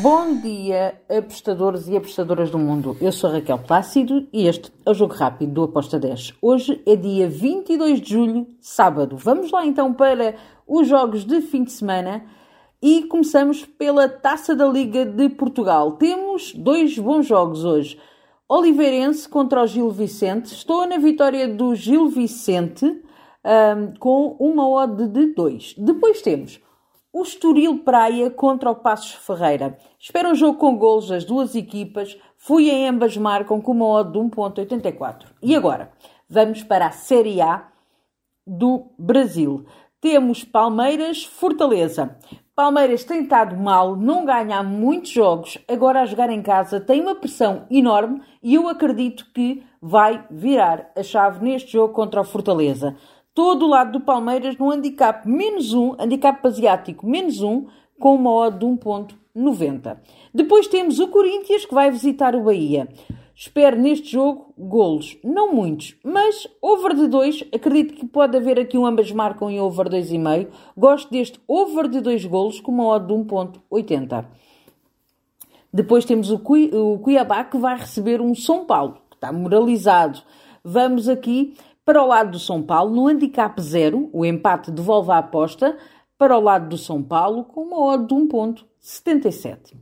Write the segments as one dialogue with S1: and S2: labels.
S1: Bom dia, apostadores e apostadoras do mundo. Eu sou Raquel Plácido e este é o Jogo Rápido do Aposta 10. Hoje é dia 22 de julho, sábado. Vamos lá então para os jogos de fim de semana e começamos pela Taça da Liga de Portugal. Temos dois bons jogos hoje. Oliveirense contra o Gil Vicente. Estou na vitória do Gil Vicente um, com uma odd de 2. Depois temos o Estoril Praia contra o Passos Ferreira. Espero um jogo com golos das duas equipas. Fui em ambas marcam com uma odd de 1.84. E agora, vamos para a Série A do Brasil. Temos Palmeiras Fortaleza. Palmeiras tem estado mal, não ganha há muitos jogos, agora a jogar em casa tem uma pressão enorme e eu acredito que vai virar a chave neste jogo contra o Fortaleza todo o lado do Palmeiras no handicap menos um, handicap asiático menos um, com uma odd de 1.90. Depois temos o Corinthians que vai visitar o Bahia. Espero neste jogo golos, não muitos, mas over de 2, acredito que pode haver aqui um ambas marcam em over 2,5. Gosto deste over de 2 golos com uma odd de 1.80. Depois temos o, Cuiabá que vai receber um São Paulo, que está moralizado. Vamos aqui para o lado do São Paulo, no handicap zero, o empate devolve a aposta para o lado do São Paulo com uma odd de 1.77.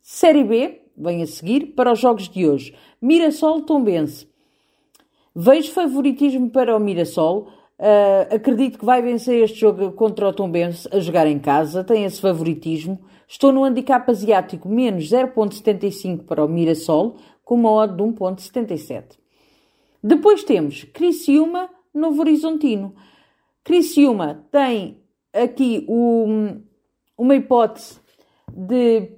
S1: Série B, vem a seguir, para os jogos de hoje. Mirassol Tombense. Vejo favoritismo para o Mirassol. Uh, acredito que vai vencer este jogo contra o Tombense a jogar em casa. Tem esse favoritismo. Estou no handicap asiático menos 0.75 para o Mirassol com uma odd de 1.77. Depois temos Criciúma, Novo Horizontino. Criciúma tem aqui um, uma hipótese de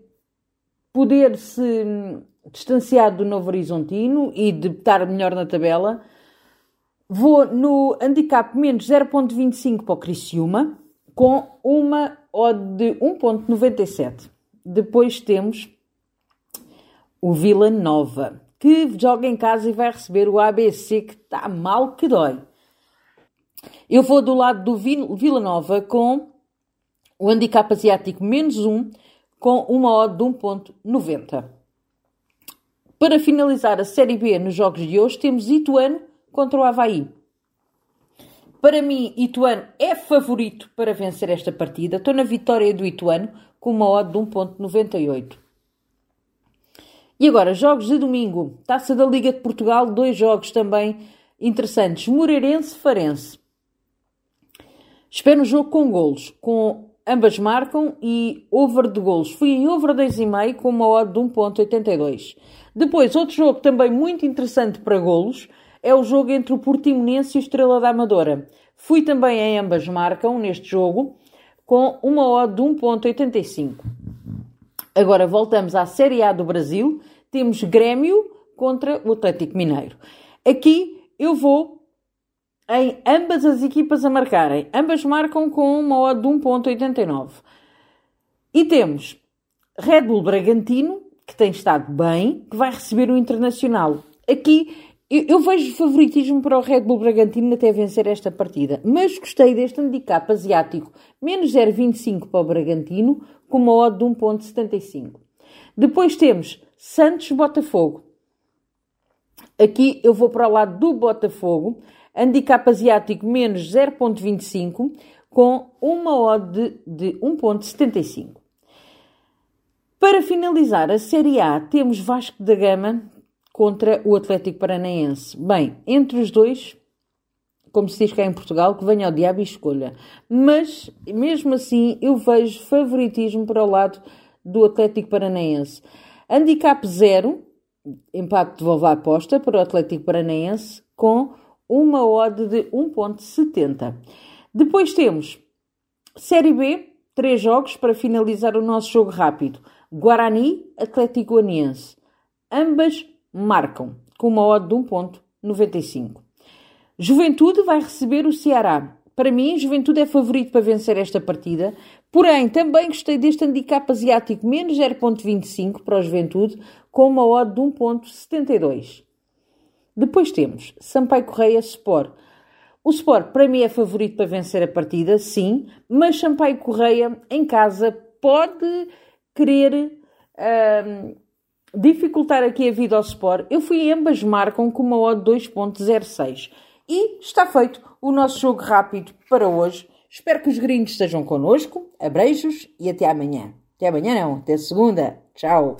S1: poder se distanciar do Novo Horizontino e de estar melhor na tabela. Vou no handicap menos 0.25 para o Criciúma, com uma odd de 1.97. Depois temos o Vila Nova que joga em casa e vai receber o ABC que está mal que dói. Eu vou do lado do Vila Nova com o handicap asiático menos 1 com uma odd de 1.90. Para finalizar a Série B nos jogos de hoje temos Ituano contra o Havaí. Para mim, Ituano é favorito para vencer esta partida. Estou na vitória do Ituano com uma odd de 1.98. E agora, jogos de domingo. Taça da Liga de Portugal, dois jogos também interessantes. Moreirense-Farense. Espero um jogo com golos, com ambas marcam e over de golos. Fui em over 2,5 com uma odd de 1.82. Depois, outro jogo também muito interessante para golos é o jogo entre o Portimonense e o Estrela da Amadora. Fui também em ambas marcam neste jogo com uma odd de 1.85. Agora voltamos à Série A do Brasil. Temos Grêmio contra o Atlético Mineiro. Aqui eu vou em ambas as equipas a marcarem. Ambas marcam com uma odd de 1.89. E temos Red Bull Bragantino, que tem estado bem, que vai receber o Internacional. Aqui eu, eu, vejo favoritismo para o Red Bull Bragantino até vencer esta partida, mas gostei deste handicap asiático, menos 0,25 para o Bragantino, com uma odd de 1,75. Depois temos Santos Botafogo. Aqui eu vou para o lado do Botafogo, handicap asiático menos 0,25, com uma odd de, de 1,75. Para finalizar a Série A, temos Vasco da Gama contra o Atlético Paranaense. Bem, entre os dois, como se diz cá em Portugal, que venha ao diabo e escolha. Mas, mesmo assim, eu vejo favoritismo para o lado do Atlético Paranaense. Handicap 0, empate de vovó aposta para o Atlético Paranaense, com uma odd de 1.70. Depois temos Série B, três jogos para finalizar o nosso jogo rápido. Guarani, Atlético Goianiense. Ambas marcam, com uma odd de 1.95. Juventude vai receber o Ceará. Para mim, Juventude é favorito para vencer esta partida, porém também gostei deste handicap asiático menos 0.25 para o Juventude, com uma odd de 1.72. Depois temos Sampaio Correia Sport. O Sport para mim é favorito para vencer a partida, sim, mas Sampaio Correia em casa pode querer uh, dificultar aqui a vida ao Sport, eu fui ambas marcam com uma odd 2.06. E está feito o nosso jogo rápido para hoje. Espero que os gringos estejam connosco. Abreijos e até amanhã. Até amanhã não, até segunda. Tchau.